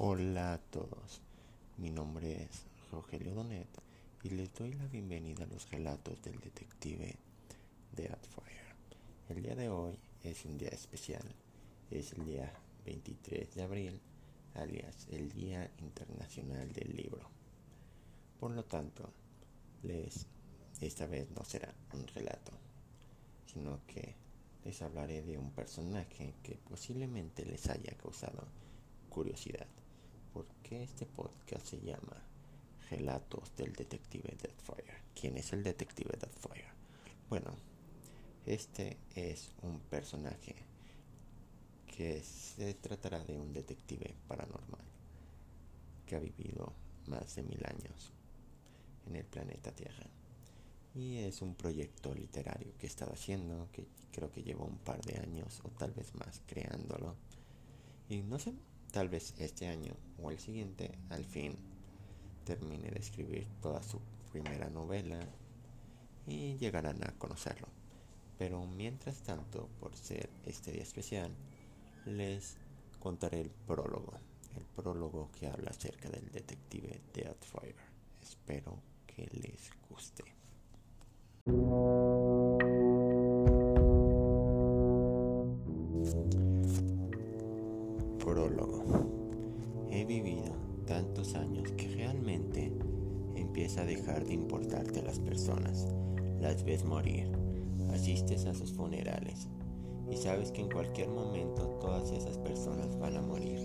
Hola a todos, mi nombre es Rogelio Donet y les doy la bienvenida a los relatos del detective de Adfire. El día de hoy es un día especial, es el día 23 de abril, alias el Día Internacional del Libro. Por lo tanto, les esta vez no será un relato, sino que les hablaré de un personaje que posiblemente les haya causado curiosidad qué este podcast se llama Relatos del Detective Deathfire. ¿Quién es el Detective Deathfire? Bueno, este es un personaje que se tratará de un detective paranormal que ha vivido más de mil años en el planeta Tierra. Y es un proyecto literario que he estado haciendo, que creo que llevo un par de años o tal vez más creándolo. Y no sé, Tal vez este año o el siguiente al fin termine de escribir toda su primera novela y llegarán a conocerlo. Pero mientras tanto, por ser este día especial, les contaré el prólogo, el prólogo que habla acerca del detective Deathfire. Espero que les guste. De importarte las personas. Las ves morir, asistes a sus funerales y sabes que en cualquier momento todas esas personas van a morir.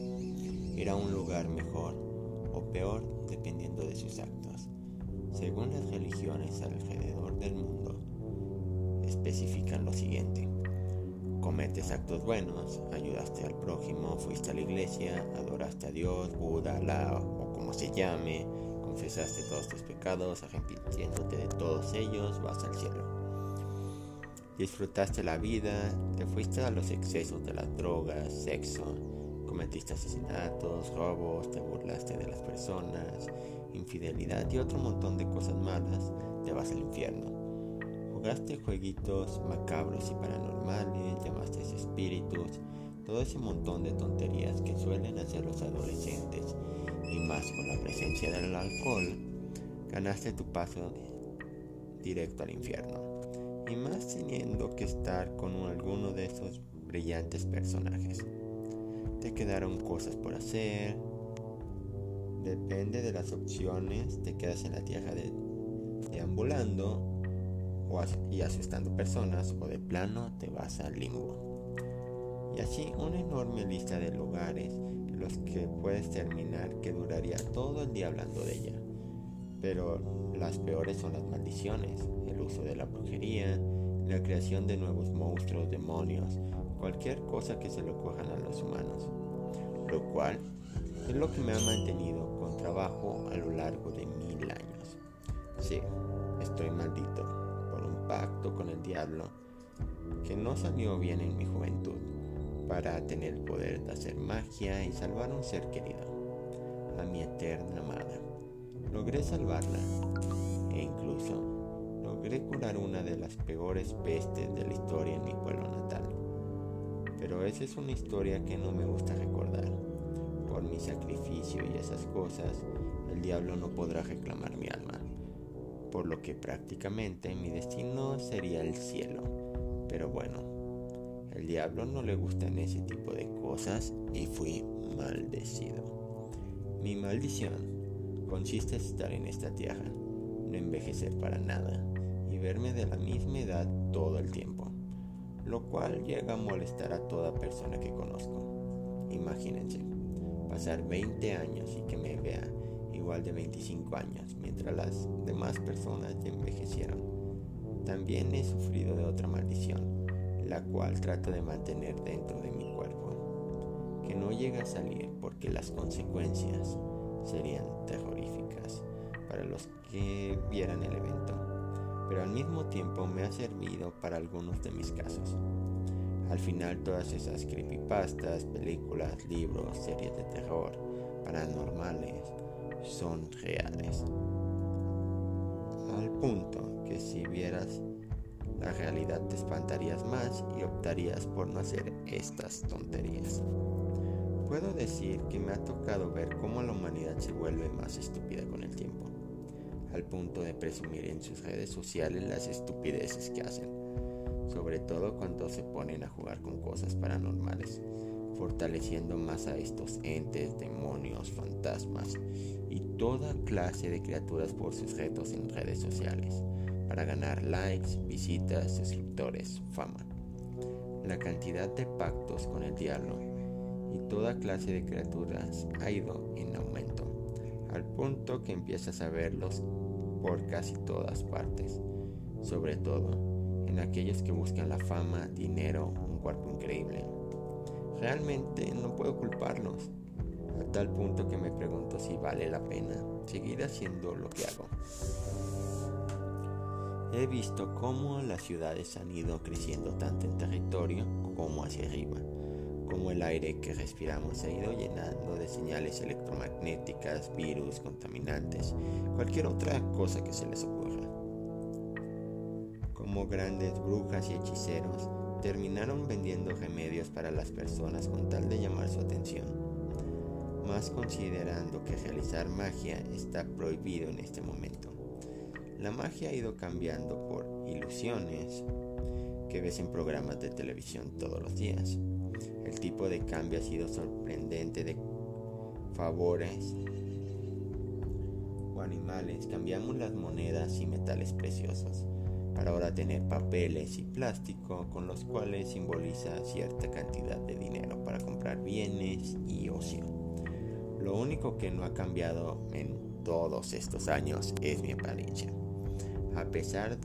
Ir a un lugar mejor o peor dependiendo de sus actos. Según las religiones alrededor del mundo, especifican lo siguiente cometes actos buenos, ayudaste al prójimo, fuiste a la iglesia, adoraste a Dios, Buda, Alá o como se llame, confesaste todos tus pecados, arrepintiéndote de todos ellos, vas al cielo. Disfrutaste la vida, te fuiste a los excesos de las drogas, sexo, cometiste asesinatos, robos, te burlaste de las personas, infidelidad y otro montón de cosas malas, te vas al infierno jugaste jueguitos macabros y paranormales, llamaste espíritus, todo ese montón de tonterías que suelen hacer los adolescentes y más con la presencia del alcohol, ganaste tu paso directo al infierno. Y más teniendo que estar con alguno de esos brillantes personajes. Te quedaron cosas por hacer. Depende de las opciones, te quedas en la tierra de, deambulando y asustando personas o de plano te vas al limbo. Y así una enorme lista de lugares los que puedes terminar que duraría todo el día hablando de ella. Pero las peores son las maldiciones, el uso de la brujería, la creación de nuevos monstruos, demonios, cualquier cosa que se lo cojan a los humanos. Lo cual es lo que me ha mantenido con trabajo a lo largo de mil años. Sí, estoy maldito pacto con el diablo que no salió bien en mi juventud para tener el poder de hacer magia y salvar a un ser querido, a mi eterna amada. Logré salvarla e incluso logré curar una de las peores pestes de la historia en mi pueblo natal. Pero esa es una historia que no me gusta recordar. Por mi sacrificio y esas cosas, el diablo no podrá reclamar mi alma por lo que prácticamente mi destino sería el cielo. Pero bueno, el diablo no le gustan ese tipo de cosas y fui maldecido. Mi maldición consiste en estar en esta tierra, no envejecer para nada y verme de la misma edad todo el tiempo, lo cual llega a molestar a toda persona que conozco. Imagínense, pasar 20 años y que me vea igual de 25 años, mientras las demás personas ya envejecieron. También he sufrido de otra maldición, la cual trato de mantener dentro de mi cuerpo, que no llega a salir porque las consecuencias serían terroríficas para los que vieran el evento, pero al mismo tiempo me ha servido para algunos de mis casos. Al final todas esas creepypastas, películas, libros, series de terror, paranormales, son reales. Al punto que si vieras la realidad te espantarías más y optarías por no hacer estas tonterías. Puedo decir que me ha tocado ver cómo la humanidad se vuelve más estúpida con el tiempo, al punto de presumir en sus redes sociales las estupideces que hacen, sobre todo cuando se ponen a jugar con cosas paranormales, fortaleciendo más a estos entes, demonios, fantasmas y toda clase de criaturas por sus retos en redes sociales, para ganar likes, visitas, suscriptores, fama. La cantidad de pactos con el diablo y toda clase de criaturas ha ido en aumento, al punto que empiezas a verlos por casi todas partes, sobre todo en aquellos que buscan la fama, dinero, un cuerpo increíble. Realmente no puedo culparlos, a tal punto que me pregunto si vale la pena seguir haciendo lo que hago. He visto cómo las ciudades han ido creciendo tanto en territorio como hacia arriba como el aire que respiramos se ha ido llenando de señales electromagnéticas, virus, contaminantes, cualquier otra cosa que se les ocurra. Como grandes brujas y hechiceros, terminaron vendiendo remedios para las personas con tal de llamar su atención, más considerando que realizar magia está prohibido en este momento. La magia ha ido cambiando por ilusiones que ves en programas de televisión todos los días el tipo de cambio ha sido sorprendente de favores o animales. Cambiamos las monedas y metales preciosos para ahora tener papeles y plástico con los cuales simboliza cierta cantidad de dinero para comprar bienes y ocio. Lo único que no ha cambiado en todos estos años es mi apariencia. A pesar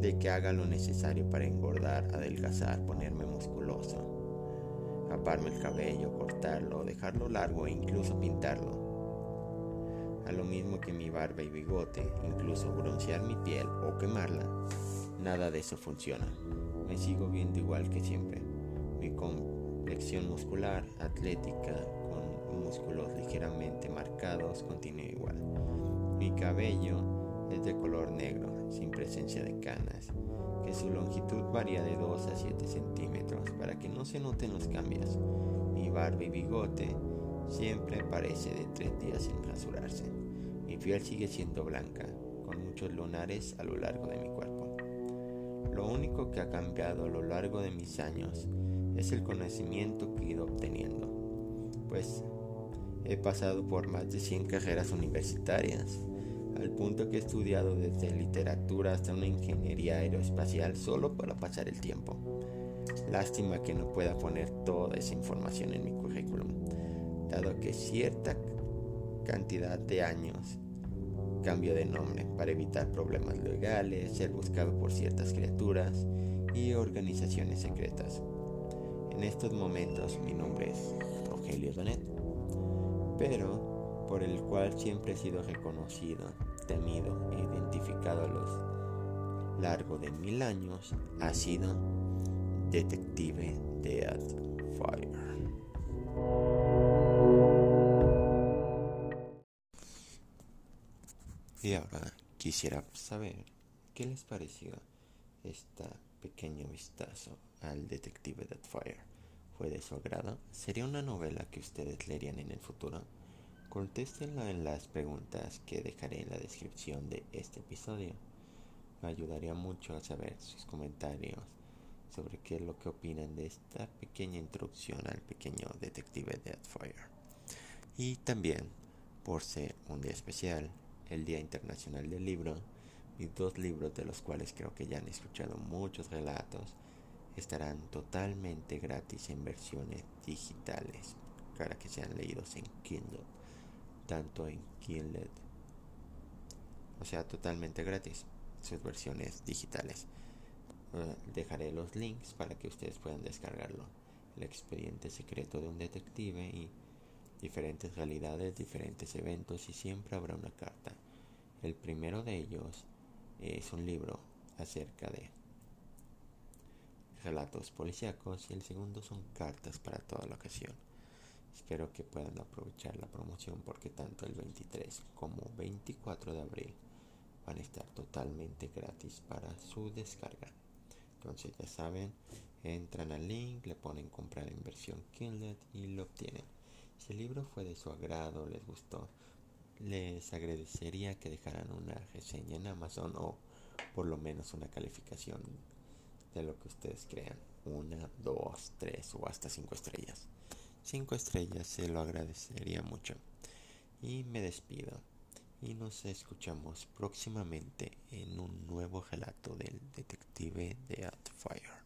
de que haga lo necesario para engordar, adelgazar, ponerme musculoso, raparme el cabello, cortarlo, dejarlo largo e incluso pintarlo. A lo mismo que mi barba y bigote, incluso broncear mi piel o quemarla, nada de eso funciona. Me sigo viendo igual que siempre. Mi complexión muscular, atlética, con músculos ligeramente marcados, continúa igual. Mi cabello es de color negro, sin presencia de canas su longitud varía de 2 a 7 centímetros para que no se noten los cambios. Mi barba y bigote siempre parece de 3 días sin rasurarse. Mi piel sigue siendo blanca, con muchos lunares a lo largo de mi cuerpo. Lo único que ha cambiado a lo largo de mis años es el conocimiento que he ido obteniendo, pues he pasado por más de 100 carreras universitarias al punto que he estudiado desde literatura hasta una ingeniería aeroespacial solo para pasar el tiempo. Lástima que no pueda poner toda esa información en mi currículum, dado que cierta cantidad de años cambio de nombre para evitar problemas legales, ser buscado por ciertas criaturas y organizaciones secretas. En estos momentos mi nombre es Rogelio Donet, pero por el cual siempre he sido reconocido temido e identificado a lo largo de mil años ha sido Detective Fire. Y ahora quisiera saber qué les pareció esta pequeño vistazo al Detective Fire. ¿Fue de su agrado? ¿Sería una novela que ustedes leerían en el futuro? Contéstenla en las preguntas que dejaré en la descripción de este episodio. Me ayudaría mucho a saber sus comentarios sobre qué es lo que opinan de esta pequeña introducción al pequeño detective Deathfire. Y también, por ser un día especial, el Día Internacional del Libro, mis dos libros de los cuales creo que ya han escuchado muchos relatos, estarán totalmente gratis en versiones digitales para que sean leídos en Kindle tanto en Kindle, o sea, totalmente gratis, sus versiones digitales. Eh, dejaré los links para que ustedes puedan descargarlo. El expediente secreto de un detective y diferentes realidades, diferentes eventos y siempre habrá una carta. El primero de ellos es un libro acerca de relatos policíacos y el segundo son cartas para toda la ocasión. Espero que puedan aprovechar la promoción porque tanto el 23 como 24 de abril van a estar totalmente gratis para su descarga. Entonces ya saben, entran al link, le ponen comprar en versión Kindle y lo obtienen. Si el libro fue de su agrado, les gustó, les agradecería que dejaran una reseña en Amazon o por lo menos una calificación de lo que ustedes crean. Una, dos, tres o hasta cinco estrellas. Cinco estrellas se lo agradecería mucho. Y me despido. Y nos escuchamos próximamente en un nuevo relato del detective de Outfire.